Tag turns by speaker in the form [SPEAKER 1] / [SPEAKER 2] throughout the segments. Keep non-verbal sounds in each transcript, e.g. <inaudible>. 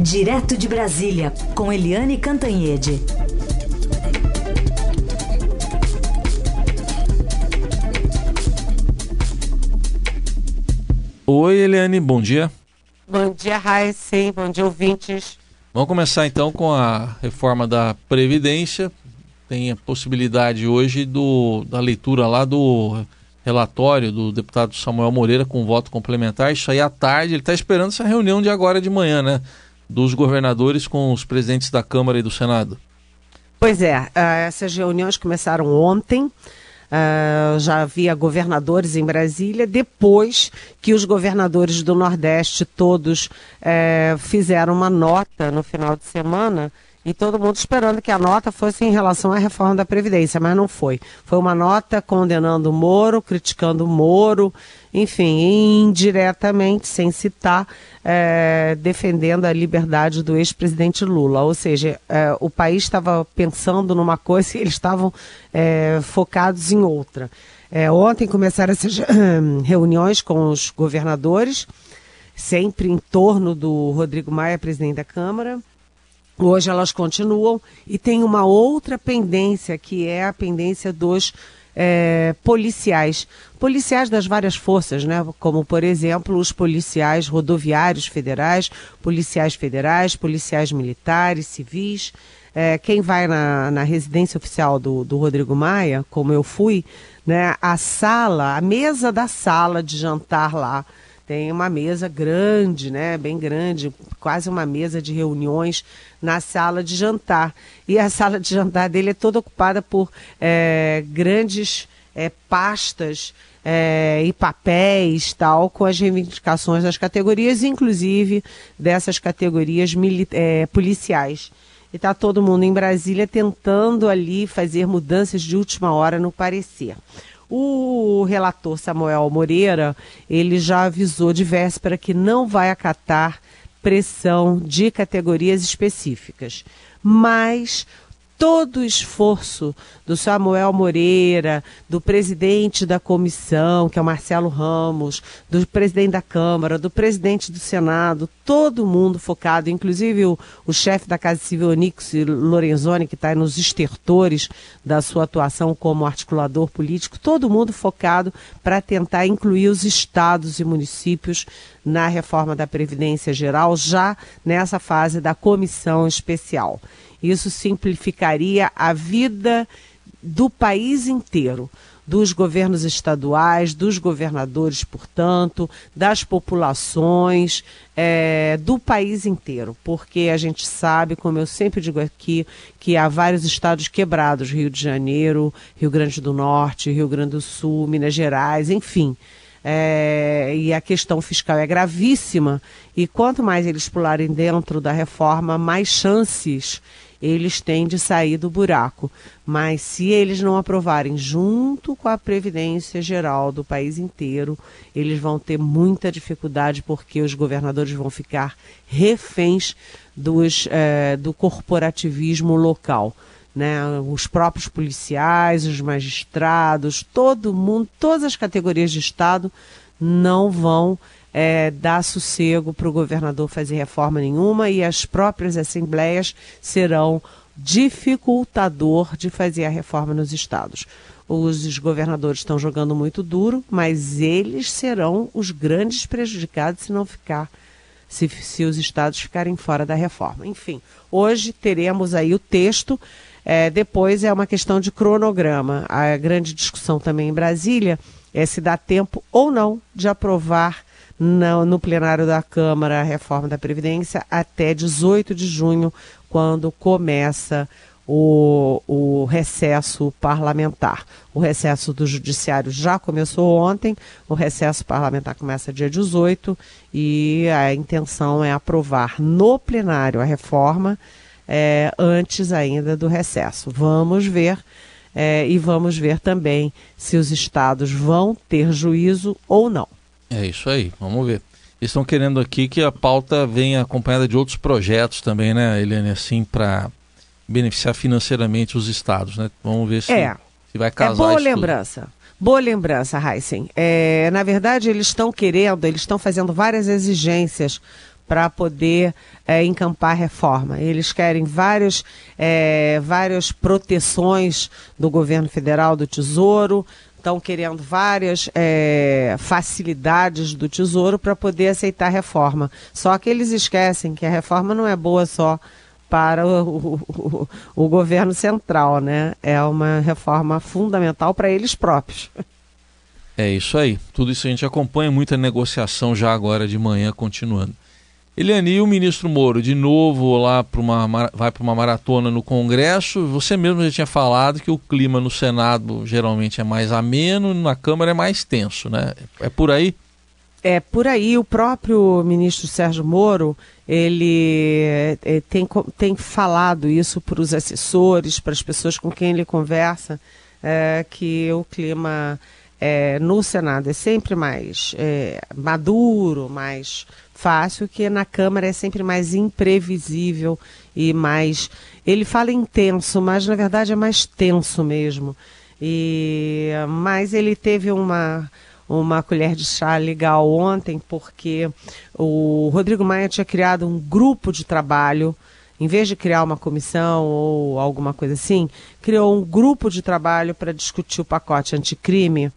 [SPEAKER 1] Direto de Brasília, com Eliane Cantanhede.
[SPEAKER 2] Oi, Eliane, bom dia.
[SPEAKER 3] Bom dia, Raíssen. Bom dia, ouvintes.
[SPEAKER 2] Vamos começar então com a reforma da Previdência. Tem a possibilidade hoje do, da leitura lá do relatório do deputado Samuel Moreira com voto complementar. Isso aí à tarde. Ele está esperando essa reunião de agora de manhã, né? Dos governadores com os presidentes da Câmara e do Senado.
[SPEAKER 3] Pois é, eh, essas reuniões começaram ontem. Uh, já havia governadores em Brasília, depois que os governadores do Nordeste todos uh, fizeram uma nota no final de semana e todo mundo esperando que a nota fosse em relação à reforma da Previdência, mas não foi. Foi uma nota condenando o Moro, criticando o Moro, enfim, indiretamente, sem citar, é, defendendo a liberdade do ex-presidente Lula. Ou seja, é, o país estava pensando numa coisa e eles estavam é, focados em outra. É, ontem começaram essas <clears throat> reuniões com os governadores, sempre em torno do Rodrigo Maia, presidente da Câmara. Hoje elas continuam e tem uma outra pendência, que é a pendência dos é, policiais. Policiais das várias forças, né? Como, por exemplo, os policiais rodoviários federais, policiais federais, policiais militares, civis. É, quem vai na, na residência oficial do, do Rodrigo Maia, como eu fui, né? A sala, a mesa da sala de jantar lá tem uma mesa grande, né, bem grande, quase uma mesa de reuniões na sala de jantar. E a <laughs> sala de jantar dele é toda ocupada por é, grandes é, pastas é, e papéis, tal, com as reivindicações das categorias, inclusive dessas categorias policiais. E está todo mundo em Brasília tentando ali fazer mudanças de última hora no parecer. O relator Samuel Moreira, ele já avisou de véspera que não vai acatar pressão de categorias específicas. Mas todo o esforço do Samuel Moreira, do presidente da comissão, que é o Marcelo Ramos, do presidente da Câmara, do presidente do Senado, todo mundo focado, inclusive o, o chefe da Casa Civil, Onix Lorenzoni, que está nos estertores da sua atuação como articulador político, todo mundo focado para tentar incluir os estados e municípios na reforma da Previdência Geral, já nessa fase da comissão especial. Isso simplificaria a vida do país inteiro, dos governos estaduais, dos governadores, portanto, das populações, é, do país inteiro, porque a gente sabe, como eu sempre digo aqui, que há vários estados quebrados Rio de Janeiro, Rio Grande do Norte, Rio Grande do Sul, Minas Gerais, enfim. É, e a questão fiscal é gravíssima, e quanto mais eles pularem dentro da reforma, mais chances eles têm de sair do buraco. Mas se eles não aprovarem junto com a Previdência Geral do país inteiro, eles vão ter muita dificuldade porque os governadores vão ficar reféns dos, é, do corporativismo local. Né, os próprios policiais, os magistrados, todo mundo, todas as categorias de Estado não vão é, dar sossego para o governador fazer reforma nenhuma e as próprias assembleias serão dificultador de fazer a reforma nos estados. Os governadores estão jogando muito duro, mas eles serão os grandes prejudicados se não ficar, se, se os estados ficarem fora da reforma. Enfim, hoje teremos aí o texto. É, depois é uma questão de cronograma. A grande discussão também em Brasília é se dá tempo ou não de aprovar no, no plenário da Câmara a reforma da Previdência até 18 de junho, quando começa o, o, recesso parlamentar. O recesso do Judiciário já começou ontem, o recesso parlamentar começa dia 18 e a intenção é aprovar no plenário a reforma é, antes ainda do recesso. Vamos ver. É, e vamos ver também se os estados vão ter juízo ou não.
[SPEAKER 2] É isso aí, vamos ver. Eles estão querendo aqui que a pauta venha acompanhada de outros projetos também, né, Eliane, assim, para beneficiar financeiramente os estados, né? Vamos ver se,
[SPEAKER 3] é.
[SPEAKER 2] se vai casar.
[SPEAKER 3] É boa lembrança. Tudo. Boa lembrança, Heisen. É, na verdade, eles estão querendo, eles estão fazendo várias exigências para poder é, encampar a reforma. Eles querem várias, é, várias proteções do governo federal, do Tesouro, estão querendo várias é, facilidades do Tesouro para poder aceitar a reforma. Só que eles esquecem que a reforma não é boa só para o, o, o governo central, né? É uma reforma fundamental para eles próprios.
[SPEAKER 2] É isso aí. Tudo isso a gente acompanha, muita negociação já agora de manhã continuando. Eliane, e o ministro Moro, de novo lá para uma, vai para uma maratona no Congresso. Você mesmo já tinha falado que o clima no Senado geralmente é mais ameno, na Câmara é mais tenso, né? É por aí?
[SPEAKER 3] É por aí. O próprio ministro Sérgio Moro, ele é, tem, tem falado isso para os assessores, para as pessoas com quem ele conversa, é, que o clima é, no Senado é sempre mais é, maduro, mais fácil, que na Câmara é sempre mais imprevisível e mais. Ele fala intenso, mas na verdade é mais tenso mesmo. E mas ele teve uma uma colher de chá legal ontem porque o Rodrigo Maia tinha criado um grupo de trabalho em vez de criar uma comissão ou alguma coisa assim, criou um grupo de trabalho para discutir o pacote anticrime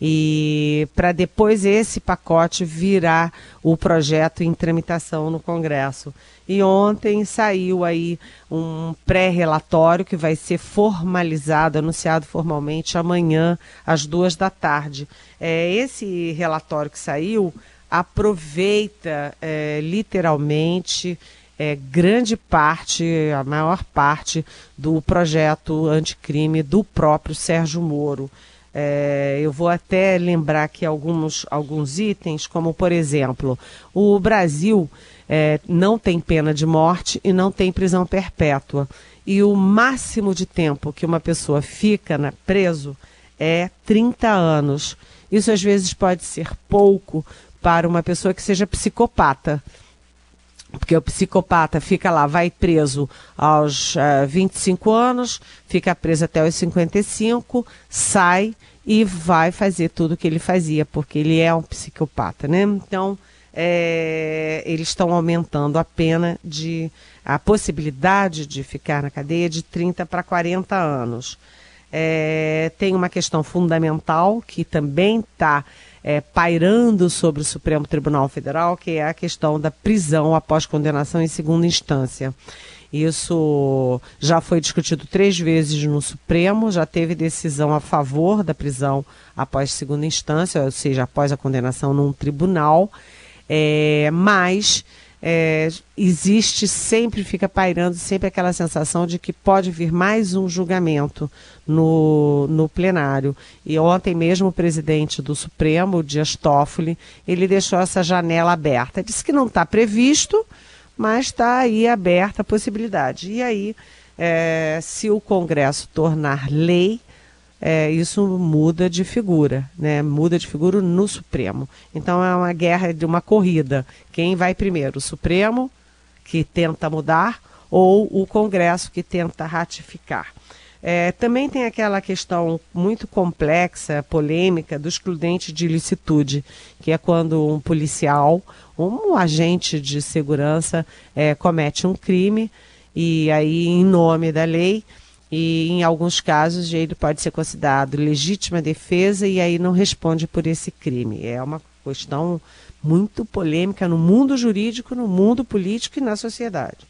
[SPEAKER 3] e para depois esse pacote virar o projeto em tramitação no Congresso. E ontem saiu aí um pré-relatório que vai ser formalizado, anunciado formalmente amanhã às duas da tarde. É, esse relatório que saiu aproveita é, literalmente é, grande parte, a maior parte do projeto anticrime do próprio Sérgio Moro. É, eu vou até lembrar aqui alguns, alguns itens, como por exemplo, o Brasil é, não tem pena de morte e não tem prisão perpétua. E o máximo de tempo que uma pessoa fica na, preso é 30 anos. Isso às vezes pode ser pouco para uma pessoa que seja psicopata. Porque o psicopata fica lá, vai preso aos uh, eh, 25 anos, fica preso até os 55, sai e vai fazer tudo o que ele fazia, porque ele é um psicopata, né? Então, é, eles estão aumentando a pena de a possibilidade de ficar na cadeia de 30 para 40 anos. É, tem uma questão fundamental que também está é, pairando sobre o Supremo Tribunal Federal, que é a questão da prisão após condenação em segunda instância. Isso já foi discutido três vezes no Supremo, já teve decisão a favor da prisão após segunda instância, ou seja, após a condenação num tribunal, é, mas é, existe sempre, fica pairando sempre aquela sensação de que pode vir mais um julgamento no, no plenário. E ontem mesmo o presidente do Supremo, Dias Toffoli, ele deixou essa janela aberta. Disse que não está previsto, mas está aí aberta a possibilidade. E aí, é, se o Congresso tornar lei, é, isso muda de figura, né? muda de figura no Supremo. Então é uma guerra de uma corrida. Quem vai primeiro? O Supremo, que tenta mudar, ou o Congresso, que tenta ratificar. É, também tem aquela questão muito complexa, polêmica, do excludente de ilicitude, que é quando um policial, um agente de segurança, é, comete um crime e aí, em nome da lei, e em alguns casos ele pode ser considerado legítima defesa e aí não responde por esse crime. É uma questão muito polêmica no mundo jurídico, no mundo político e na sociedade.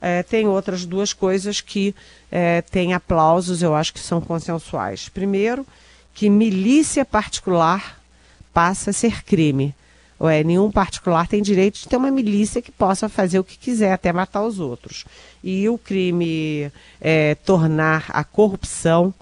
[SPEAKER 3] É, tem outras duas coisas que é, têm aplausos, eu acho que são consensuais. Primeiro, que milícia particular passa a ser crime. Ué, nenhum particular tem direito de ter uma milícia que possa fazer o que quiser, até matar os outros. E o crime é, tornar a corrupção,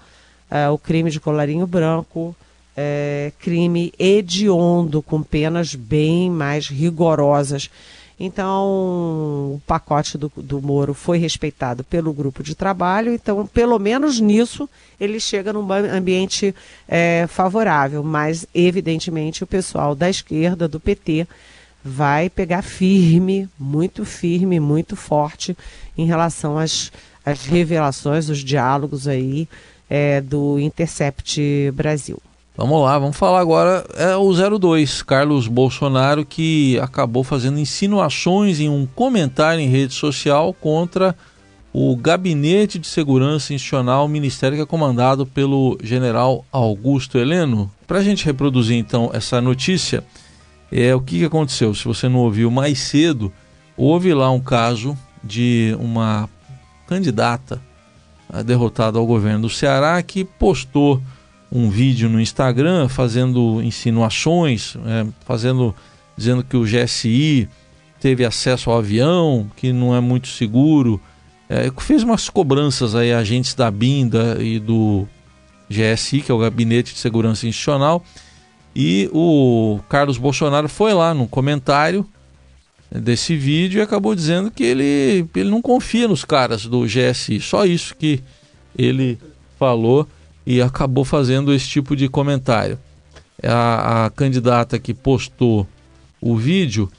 [SPEAKER 3] é, o crime de colarinho branco, é, crime hediondo, com penas bem mais rigorosas. Então, o pacote do, do Moro foi respeitado pelo grupo de trabalho, então, pelo menos nisso, ele chega num ambiente é, favorável. Mas, evidentemente, o pessoal da esquerda, do PT, vai pegar firme, muito firme, muito forte em relação às, às revelações, os diálogos aí é, do Intercept Brasil.
[SPEAKER 2] Vamos lá, vamos falar agora é o 02, Carlos Bolsonaro, que acabou fazendo insinuações em um comentário em rede social contra o Gabinete de Segurança Institucional, ministério que é comandado pelo general Augusto Heleno. Para a gente reproduzir então essa notícia, é o que, aconteceu. Se você não ouviu mais cedo, houve lá um caso de uma candidata derrotada ao governo do Ceará que postou um vídeo no Instagram fazendo insinuações, é, fazendo dizendo que o GSI teve acesso ao avião, que não é muito seguro. É, fez umas cobranças aí agentes da BINDA e do GSI, que é o Gabinete de Segurança Institucional, e o Carlos Bolsonaro foi lá no comentário desse vídeo e acabou dizendo que ele, ele não confia nos caras do GSI. Só isso que ele falou e acabou fazendo esse tipo de comentário. A, a candidata que postou o vídeo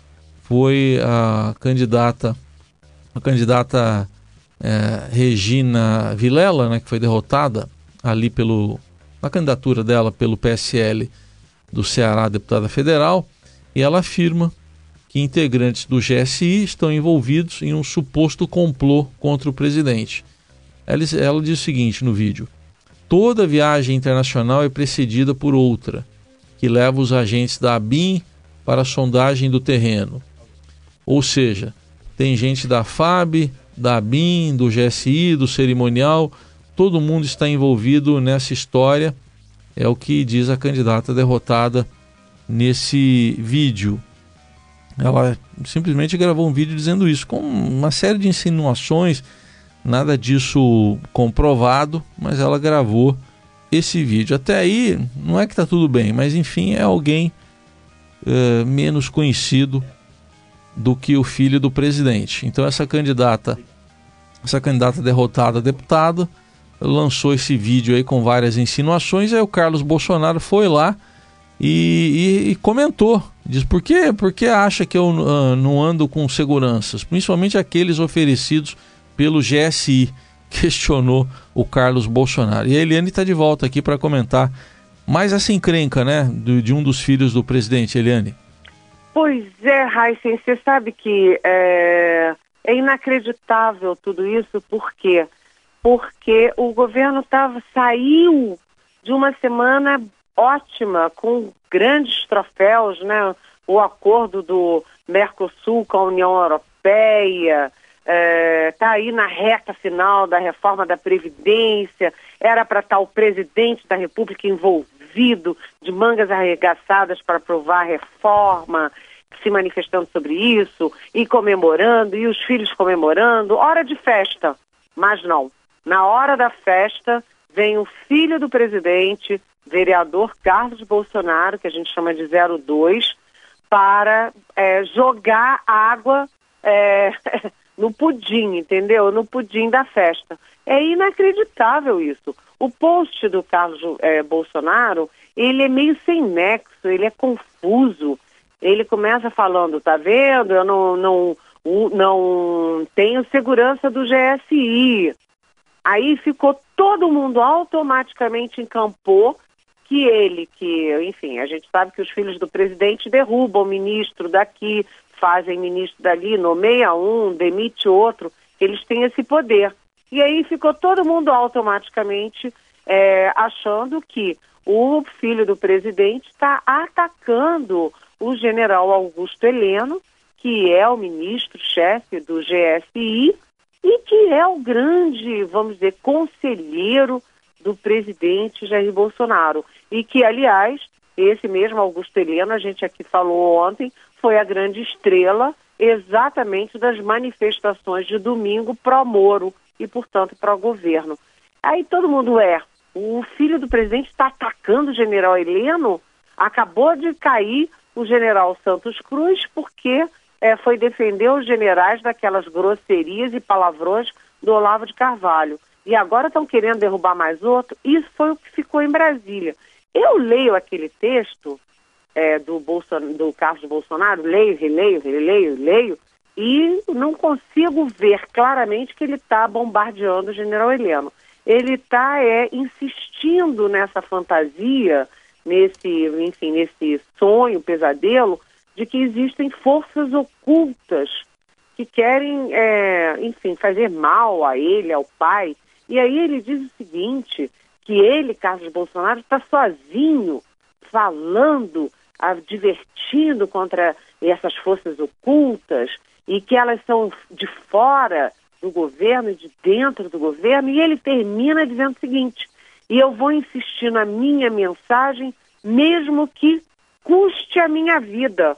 [SPEAKER 2] foi a candidata a candidata é, Regina Vilela, né, que foi derrotada ali pelo na candidatura dela pelo PSL do Ceará, deputada federal, e ela afirma que integrantes do GSI estão envolvidos em um suposto complô contra o presidente. Ela, ela diz o seguinte no vídeo: Toda viagem internacional é precedida por outra, que leva os agentes da ABIN para a sondagem do terreno. Ou seja, tem gente da FAB, da ABIN, do GSI, do cerimonial, todo mundo está envolvido nessa história, é o que diz a candidata derrotada nesse vídeo. Ela simplesmente gravou um vídeo dizendo isso, com uma série de insinuações nada disso comprovado, mas ela gravou esse vídeo. Até aí, não é que está tudo bem, mas enfim, é alguém uh, menos conhecido do que o filho do presidente. Então essa candidata, essa candidata derrotada a deputada, lançou esse vídeo aí com várias insinuações. Aí o Carlos Bolsonaro foi lá e, e, e comentou. Diz, por que, por que acha que eu uh, não ando com seguranças? Principalmente aqueles oferecidos pelo GSI, <laughs> questionou o Carlos Bolsonaro. E a Eliane está de volta aqui para comentar mais essa encrenca, né, de, um dos filhos do presidente, Eliane.
[SPEAKER 3] Pois é, Raíssen, você sabe que é, é, inacreditável tudo isso, por quê? Porque o governo tava, saiu de uma semana ótima, com grandes troféus, né? O acordo do Mercosul com a União Europeia, está é, aí na reta final da reforma da Previdência, era para estar tá o presidente da República envolvido de mangas arregaçadas para aprovar a reforma, se manifestando sobre isso, e comemorando, e os filhos comemorando, hora de festa. Mas não. Na hora da festa, vem o filho do presidente, vereador Carlos Bolsonaro, que a gente chama de 02, para é, jogar água. É, <laughs> no pudim, entendeu? No pudim da festa. É inacreditável isso. O post do Carlos é, Bolsonaro, ele é meio sem nexo, ele é confuso. Ele começa falando, tá vendo? Eu não, não, não tenho segurança do GSI. Aí ficou todo mundo automaticamente encampou que ele, que, enfim, a gente sabe que os filhos do presidente derrubam o ministro daqui, fazem ministro dali, nomeia um, demite outro, eles têm esse poder. E aí ficou todo mundo automaticamente é, achando que o filho do presidente está atacando o general Augusto Heleno, que é o ministro-chefe do GSI e que é o grande, vamos dizer, conselheiro do presidente Jair Bolsonaro. E que, aliás, esse mesmo Augusto Heleno, a gente aqui falou ontem, foi a grande estrela exatamente das manifestações de domingo pró-Moro e, portanto, pró-governo. Aí todo mundo é, o filho do presidente está atacando o general Heleno, acabou de cair o general Santos Cruz porque é, foi defender os generais daquelas grosserias e palavrões do Olavo de Carvalho. E agora estão querendo derrubar mais outro. Isso foi o que ficou em Brasília. Eu leio aquele texto é, do, Bolson, do Carlos Bolsonaro, leio, releio, releio, leio, e não consigo ver claramente que ele está bombardeando o general Heleno. Ele está é, insistindo nessa fantasia nesse, enfim, nesse sonho, pesadelo, de que existem forças ocultas que querem, é, enfim, fazer mal a ele, ao pai. E aí ele diz o seguinte, que ele, Carlos Bolsonaro, está sozinho, falando, divertindo contra essas forças ocultas e que elas são de fora do governo e de dentro do governo. E ele termina dizendo o seguinte: e eu vou insistir na minha mensagem, mesmo que custe a minha vida.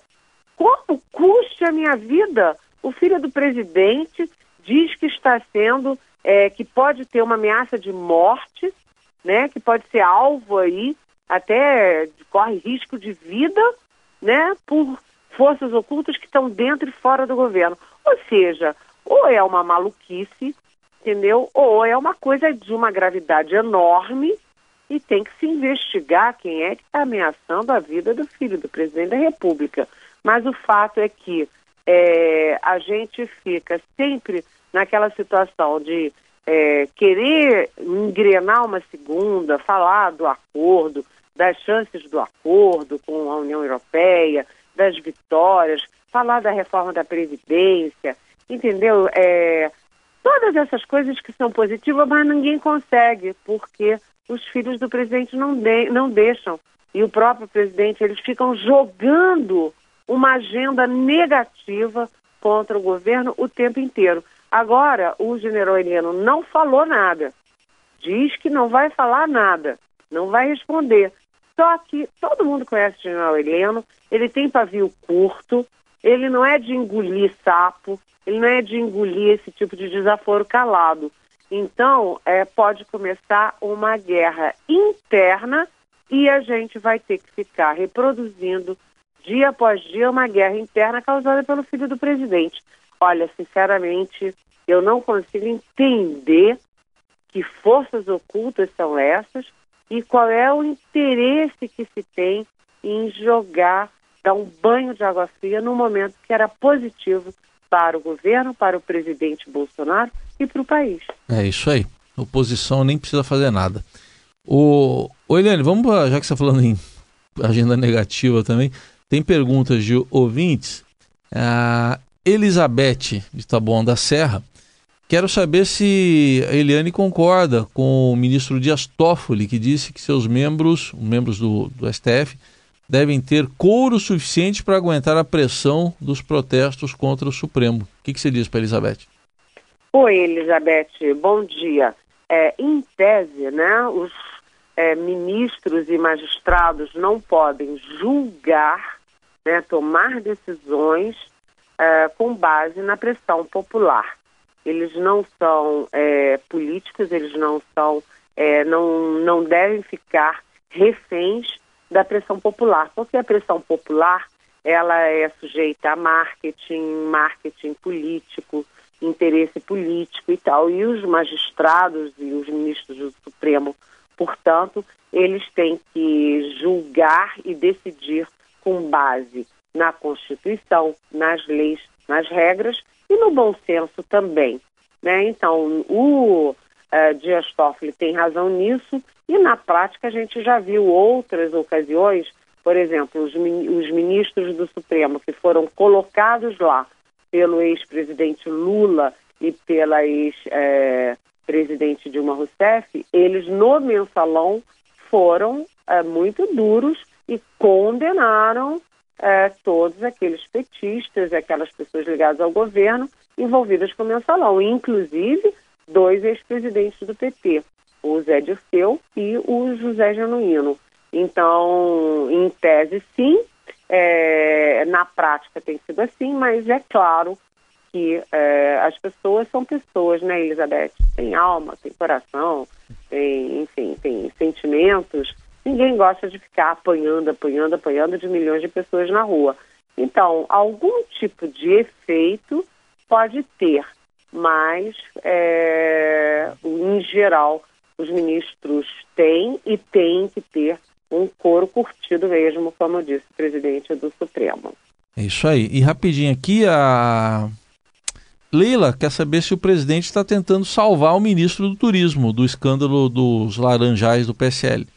[SPEAKER 3] Como custe a minha vida? O filho do presidente diz que está sendo, é, que pode ter uma ameaça de morte, né, que pode ser alvo aí, até corre risco de vida, né, por forças ocultas que estão dentro e fora do governo. Ou seja, ou é uma maluquice, entendeu? Ou é uma coisa de uma gravidade enorme e tem que se investigar quem é que está ameaçando a vida do filho do presidente da República. Mas o fato é que é, a gente fica sempre naquela situação de é, querer engrenar uma segunda, falar do acordo, das chances do acordo com a União Europeia, das vitórias, falar da reforma da Previdência, entendeu? É, todas essas coisas que são positivas, mas ninguém consegue, porque os filhos do presidente não, de, não deixam. E o próprio presidente, eles ficam jogando uma agenda negativa contra o governo o tempo inteiro. Agora, o general Heleno não falou nada. Diz que não vai falar nada, não vai responder. Só que todo mundo conhece o general Heleno, ele tem pavio curto, ele não é de engolir sapo, ele não é de engolir esse tipo de desaforo calado. Então, é, pode começar uma guerra interna e a gente vai ter que ficar reproduzindo dia após dia uma guerra interna causada pelo filho do presidente. Olha, sinceramente, eu não consigo entender que forças ocultas são essas e qual é o interesse que se tem em jogar, dar um banho de água fria no momento que era positivo para o governo, para o presidente Bolsonaro e para o país.
[SPEAKER 2] É isso aí. Oposição nem precisa fazer nada. O, o Eliane, vamos, já que você está falando em agenda negativa também, tem perguntas de ouvintes. A Elizabeth de Taboão da Serra. Quero saber se a Eliane concorda com o ministro Dias Toffoli, que disse que seus membros, membros do, do STF, devem ter couro suficiente para aguentar a pressão dos protestos contra o Supremo. O que, que você diz para Elizabeth?
[SPEAKER 3] Oi, Elizabeth, bom dia. É, em tese, né, os é, ministros e magistrados não podem julgar, né, tomar decisões é, com base na pressão popular. Eles não são é, políticos, eles não são, é, não, não devem ficar reféns da pressão popular, porque a pressão popular ela é sujeita a marketing, marketing político, interesse político e tal. E os magistrados e os ministros do Supremo, portanto, eles têm que julgar e decidir com base na Constituição, nas leis, nas regras e no bom senso também. Né? Então, o uh, Dias Toffoli tem razão nisso e na prática a gente já viu outras ocasiões, por exemplo, os, os ministros do Supremo que foram colocados lá pelo ex-presidente Lula e pela ex-presidente Dilma Rousseff, eles no mensalão foram é, muito duros e condenaram é, todos aqueles petistas, aquelas pessoas ligadas ao governo envolvidas com o mensalão, inclusive dois ex-presidentes do PT, o Zé Dirceu e o José Genuíno. Então, em tese, sim, é, na prática tem sido assim, mas é claro que é, as pessoas são pessoas, né, Elizabeth? Tem alma, tem coração, tem, enfim, tem sentimentos. Ninguém gosta de ficar apanhando, apanhando, apanhando de milhões de pessoas na rua. Então, algum tipo de efeito pode ter, mas, é, em geral, os ministros têm e têm que ter um couro curtido mesmo, como disse o presidente do Supremo.
[SPEAKER 2] É isso aí. E rapidinho aqui, a Leila quer saber se o presidente está tentando salvar o ministro do Turismo do escândalo dos laranjais do PSL.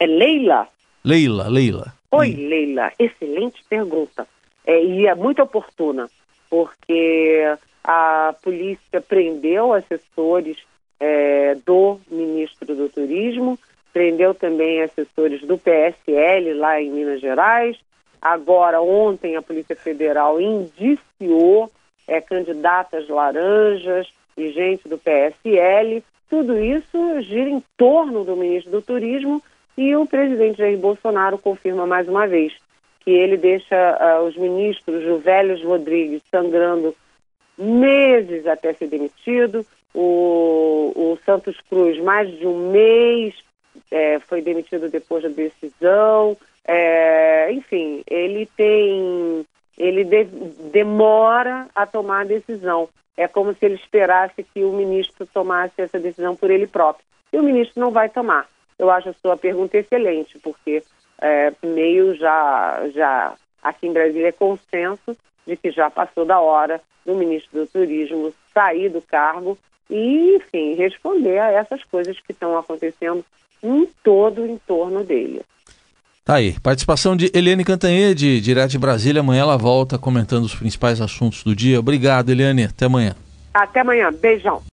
[SPEAKER 3] É Leila?
[SPEAKER 2] Leila, Leila.
[SPEAKER 3] Oi, Leila. Excelente pergunta. É, e é muito oportuna, porque a polícia prendeu assessores é, do ministro do Turismo, prendeu também assessores do PSL lá em Minas Gerais. Agora, ontem, a Polícia Federal indiciou é, candidatas laranjas e gente do PSL. Tudo isso gira em torno do ministro do Turismo e o presidente Jair Bolsonaro confirma mais uma vez que ele deixa uh, os ministros Juvélios Rodrigues sangrando meses até ser demitido, o, o Santos Cruz mais de um mês é, foi demitido depois da decisão, é, enfim, ele tem, ele de, demora a tomar a decisão. É como se ele esperasse que o ministro tomasse essa decisão por ele próprio. E o ministro não vai tomar. Eu acho a sua pergunta excelente, porque é, meio já, já aqui em Brasília é consenso de que já passou da hora do ministro do Turismo sair do cargo e, enfim, responder a essas coisas que estão acontecendo em todo o entorno dele.
[SPEAKER 2] Tá aí. Participação de Eliane Cantanhede, direto de Brasília. Amanhã ela volta comentando os principais assuntos do dia. Obrigado, Eliane. Até amanhã.
[SPEAKER 3] Até amanhã. Beijão.